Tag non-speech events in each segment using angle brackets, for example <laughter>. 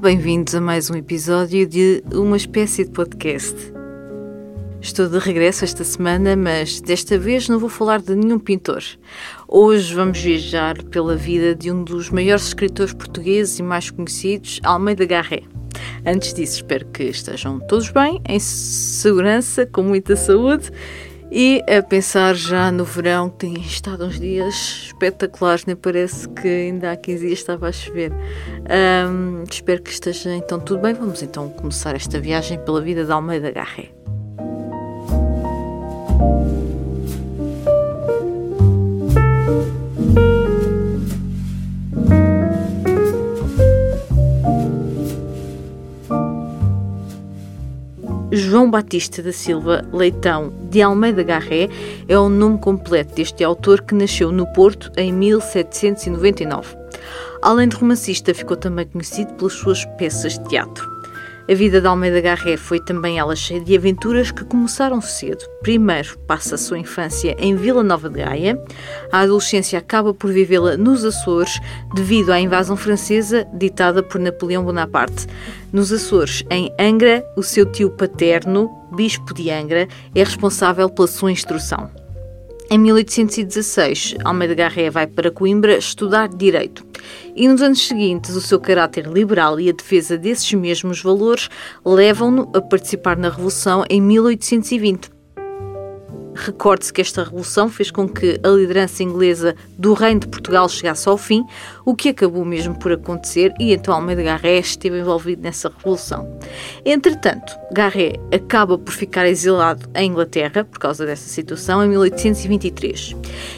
Bem-vindos a mais um episódio de Uma Espécie de Podcast. Estou de regresso esta semana, mas desta vez não vou falar de nenhum pintor. Hoje vamos viajar pela vida de um dos maiores escritores portugueses e mais conhecidos, Almeida Garré. Antes disso, espero que estejam todos bem, em segurança, com muita saúde e a pensar já no verão, que tem estado uns dias espetaculares, nem parece que ainda há 15 dias estava a chover. Um, espero que esteja então tudo bem. Vamos então começar esta viagem pela vida de Almeida Garré. Batista da Silva Leitão de Almeida Garré é o nome completo deste autor que nasceu no Porto em 1799. Além de romancista, ficou também conhecido pelas suas peças de teatro. A vida de Almeida Garré foi também ela cheia de aventuras que começaram cedo. Primeiro passa a sua infância em Vila Nova de Gaia, a adolescência acaba por vivê-la nos Açores devido à invasão francesa ditada por Napoleão Bonaparte. Nos Açores, em Angra, o seu tio paterno, bispo de Angra, é responsável pela sua instrução. Em 1816, Almeida Garré vai para Coimbra estudar Direito e nos anos seguintes o seu caráter liberal e a defesa desses mesmos valores levam-no a participar na Revolução em 1820. Recorde-se que esta revolução fez com que a liderança inglesa do Reino de Portugal chegasse ao fim, o que acabou mesmo por acontecer, e então Almeida Garré esteve envolvido nessa revolução. Entretanto, Garré acaba por ficar exilado em Inglaterra por causa dessa situação em 1823.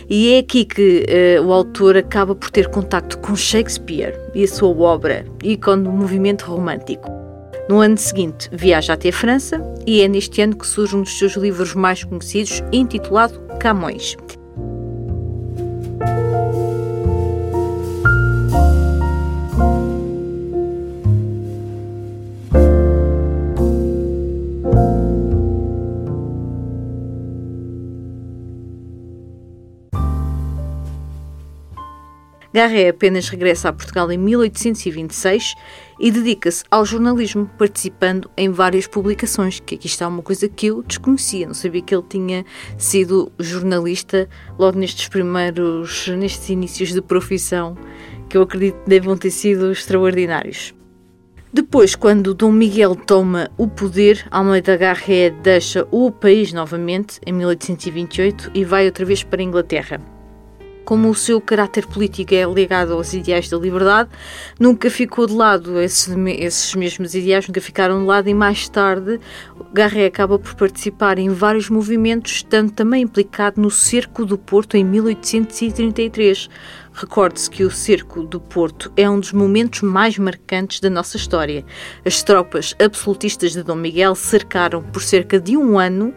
E é aqui que uh, o autor acaba por ter contacto com Shakespeare e a sua obra, ícone do movimento romântico. No ano seguinte, viaja até a França e é neste ano que surge um dos seus livros mais conhecidos, intitulado Camões. Garré apenas regressa a Portugal em 1826 e dedica-se ao jornalismo, participando em várias publicações, que aqui está uma coisa que eu desconhecia, não sabia que ele tinha sido jornalista logo nestes primeiros, nestes inícios de profissão, que eu acredito devam ter sido extraordinários. Depois, quando Dom Miguel toma o poder, Almeida Garré deixa o país novamente, em 1828, e vai outra vez para a Inglaterra como o seu caráter político é ligado aos ideais da liberdade, nunca ficou de lado esses, esses mesmos ideais, nunca ficaram de lado e mais tarde Garré acaba por participar em vários movimentos, estando também implicado no Cerco do Porto em 1833. Recorde-se que o Cerco do Porto é um dos momentos mais marcantes da nossa história. As tropas absolutistas de Dom Miguel cercaram por cerca de um ano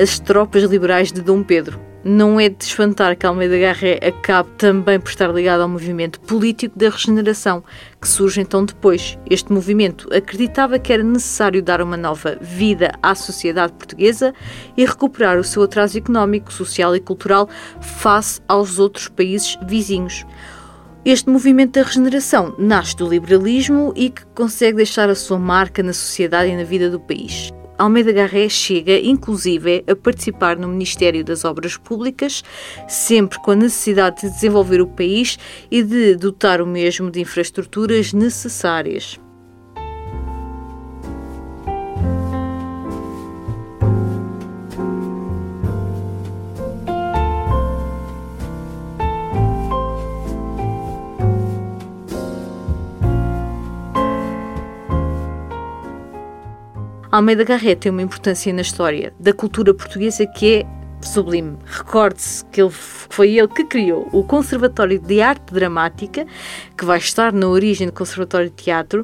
as tropas liberais de Dom Pedro não é de espantar que Almeida Garré acabe também por estar ligado ao movimento político da regeneração, que surge então depois. Este movimento acreditava que era necessário dar uma nova vida à sociedade portuguesa e recuperar o seu atraso económico, social e cultural face aos outros países vizinhos. Este movimento da regeneração nasce do liberalismo e que consegue deixar a sua marca na sociedade e na vida do país. Almeida Garré chega, inclusive, a participar no Ministério das Obras Públicas, sempre com a necessidade de desenvolver o país e de dotar o mesmo de infraestruturas necessárias. Almeida Garré tem uma importância na história da cultura portuguesa que é sublime. Recorde-se que ele, foi ele que criou o Conservatório de Arte Dramática, que vai estar na origem do Conservatório de Teatro.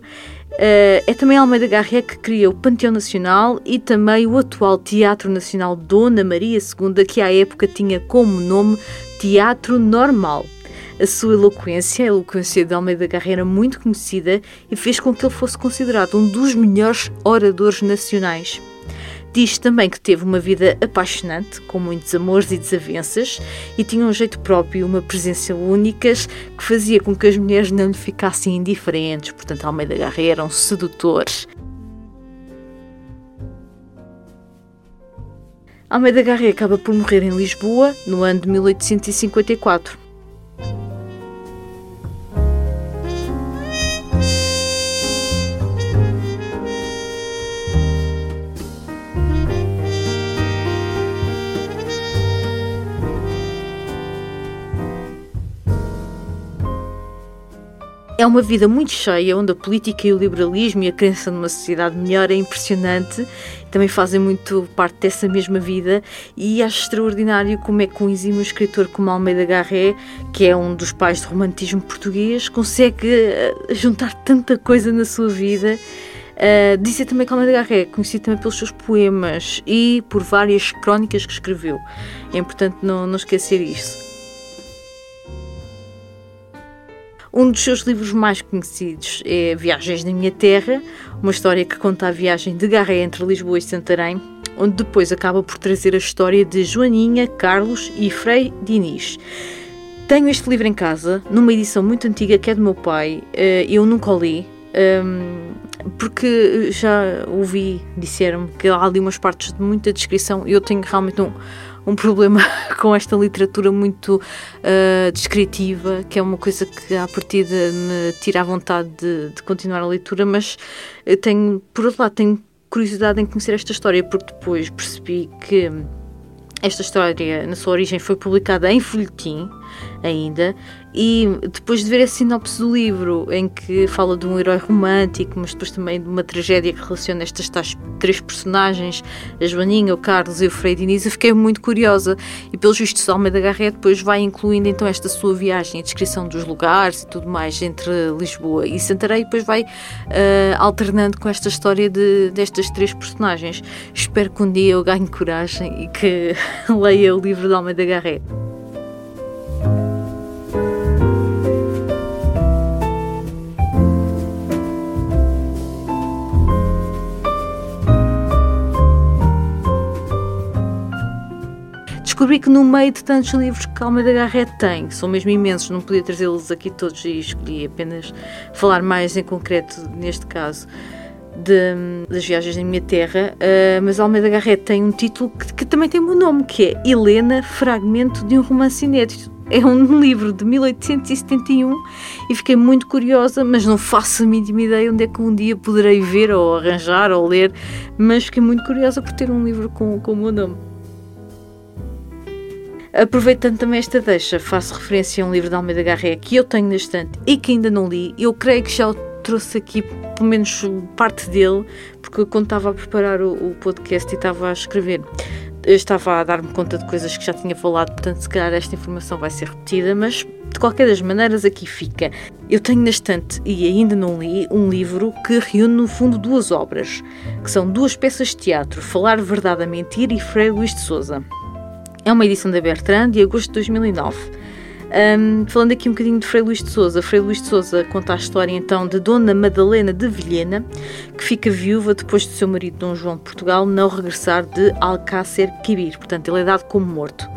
Uh, é também Almeida Garré que cria o Panteão Nacional e também o atual Teatro Nacional Dona Maria II, que à época tinha como nome Teatro Normal. A sua eloquência, a eloquência de Almeida Garré era muito conhecida e fez com que ele fosse considerado um dos melhores oradores nacionais. Diz também que teve uma vida apaixonante, com muitos amores e desavenças, e tinha um jeito próprio, uma presença única, que fazia com que as mulheres não lhe ficassem indiferentes. Portanto, Almeida Garré era um sedutor. Almeida Garré acaba por morrer em Lisboa no ano de 1854. Uma vida muito cheia, onde a política e o liberalismo e a crença numa sociedade melhor é impressionante. Também fazem muito parte dessa mesma vida e acho extraordinário como é que um exímio escritor como Almeida Garré, que é um dos pais do romantismo português, consegue eh, juntar tanta coisa na sua vida. Uh, também que Almeida Garré é conhecido também pelos seus poemas e por várias crónicas que escreveu. É importante não, não esquecer isso. Um dos seus livros mais conhecidos é Viagens na Minha Terra, uma história que conta a viagem de Garré entre Lisboa e Santarém, onde depois acaba por trazer a história de Joaninha, Carlos e Frei Diniz. Tenho este livro em casa, numa edição muito antiga que é do meu pai, eh, eu nunca o li, ehm, porque já ouvi, disseram-me que há ali umas partes de muita descrição e eu tenho realmente um um problema <laughs> com esta literatura muito uh, descritiva, que é uma coisa que à partida me tira a vontade de, de continuar a leitura, mas tenho, por outro lado, tenho curiosidade em conhecer esta história, porque depois percebi que esta história, na sua origem, foi publicada em folhetim ainda, e depois de ver a sinopse do livro, em que fala de um herói romântico, mas depois também de uma tragédia que relaciona estas tais três personagens, a Joaninha, o Carlos e o Frei Diniz, eu fiquei muito curiosa. E pelos vistos, Almeida Garré depois vai incluindo então esta sua viagem, a descrição dos lugares e tudo mais entre Lisboa e Santarém, e depois vai uh, alternando com esta história de, destas três personagens. Espero que um dia eu ganhe coragem e que <laughs> leia o livro de Almeida Garré. Descobri que no meio de tantos livros que Almeida Garrett tem, são mesmo imensos, não podia trazê-los aqui todos e escolhi apenas falar mais em concreto neste caso. De, das viagens em minha terra, uh, mas Almeida Garrett tem um título que, que também tem o meu nome, que é Helena, Fragmento de um Romance Inédito. É um livro de 1871 e fiquei muito curiosa, mas não faço a mínima ideia onde é que um dia poderei ver ou arranjar ou ler, mas fiquei muito curiosa por ter um livro com, com o meu nome. Aproveitando também esta deixa, faço referência a um livro de Almeida Garré que eu tenho na estante e que ainda não li. Eu creio que já o trouxe aqui, pelo menos parte dele, porque quando estava a preparar o, o podcast e estava a escrever, eu estava a dar-me conta de coisas que já tinha falado, portanto, se calhar esta informação vai ser repetida, mas de qualquer das maneiras aqui fica. Eu tenho na estante e ainda não li um livro que reúne no fundo duas obras, que são duas peças de teatro, Falar Verdade a Mentir e Frei Luís de Souza. É uma edição da Bertrand de agosto de 2009. Um, falando aqui um bocadinho de Frei Luís de Souza. Frei Luís de Souza conta a história então de Dona Madalena de Vilhena, que fica viúva depois do seu marido Dom João de Portugal não regressar de Alcácer Quibir. Portanto, ele é dado como morto.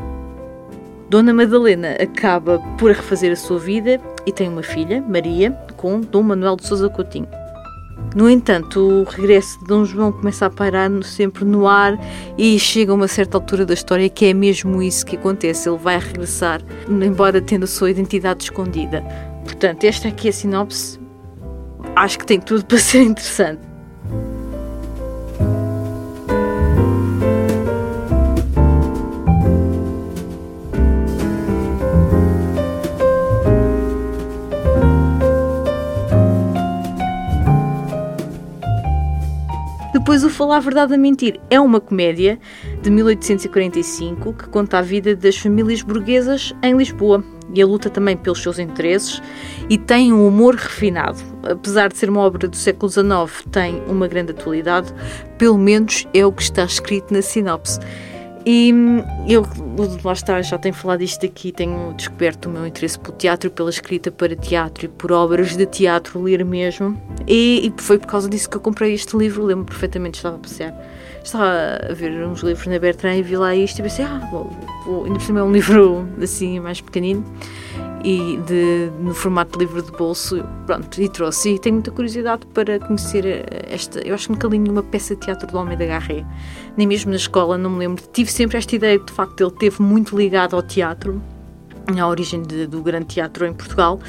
Dona Madalena acaba por refazer a sua vida e tem uma filha, Maria, com Dom Manuel de Souza Coutinho. No entanto, o regresso de Dom João começa a pairar sempre no ar e chega a uma certa altura da história que é mesmo isso que acontece. Ele vai regressar, embora tendo a sua identidade escondida. Portanto, esta aqui é a sinopse. Acho que tem tudo <laughs> para ser interessante. Depois, o Falar Verdade a Mentir é uma comédia de 1845 que conta a vida das famílias burguesas em Lisboa e a luta também pelos seus interesses e tem um humor refinado. Apesar de ser uma obra do século XIX, tem uma grande atualidade, pelo menos é o que está escrito na sinopse. E eu, lá está, já tenho falado isto aqui, tenho descoberto o meu interesse pelo teatro, pela escrita para teatro e por obras de teatro, ler mesmo. E, e foi por causa disso que eu comprei este livro, lembro perfeitamente, estava a passear. Estava a ver uns livros na Bertrand e vi lá isto e pensei, ah, ainda por cima é um <laughs> livro assim mais pequenino e de, no formato de livro de bolso, pronto, e trouxe. E tenho muita curiosidade para conhecer esta. Eu acho que nunca li nenhuma peça de teatro do Almeida Garré, nem mesmo na escola, não me lembro. Tive sempre esta ideia de, facto, ele teve muito ligado ao teatro, à origem de, do grande teatro em Portugal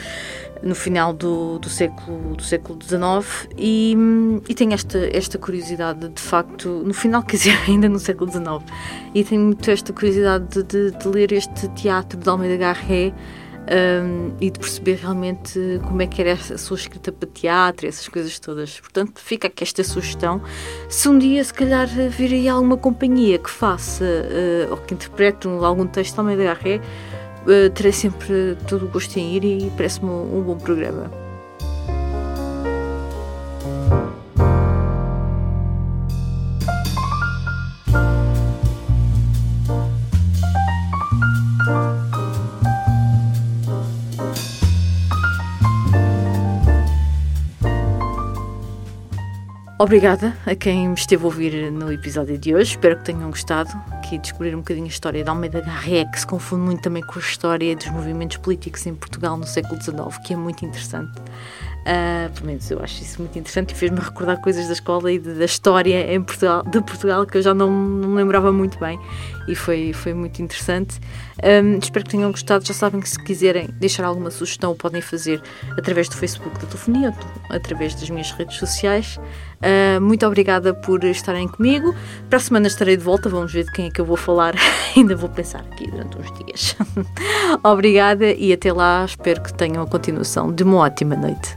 no final do, do século do século XIX e, e tenho esta esta curiosidade de facto no final <laughs> quer dizer ainda no século XIX e tenho muito esta curiosidade de, de, de ler este teatro de Almeida Garré um, e de perceber realmente como é que era a sua escrita para teatro, essas coisas todas. Portanto, fica aqui esta sugestão. Se um dia, se calhar, vir aí alguma companhia que faça uh, ou que interprete algum texto também da Garré, uh, terei sempre todo o gosto em ir e parece-me um, um bom programa. Obrigada a quem me esteve a ouvir no episódio de hoje. Espero que tenham gostado, que descobrir um bocadinho a história de Almeida Garré, que se confunde muito também com a história dos movimentos políticos em Portugal no século XIX, que é muito interessante. Uh, pelo menos eu acho isso muito interessante e fez-me recordar coisas da escola e de, da história em Portugal, de Portugal que eu já não, não lembrava muito bem e foi, foi muito interessante. Um, espero que tenham gostado. Já sabem que se quiserem deixar alguma sugestão, podem fazer através do Facebook da Telefonia ou através das minhas redes sociais. Uh, muito obrigada por estarem comigo. Para a semana estarei de volta. Vamos ver de quem é que eu vou falar. <laughs> Ainda vou pensar aqui durante uns dias. <laughs> obrigada e até lá. Espero que tenham a continuação de uma ótima noite.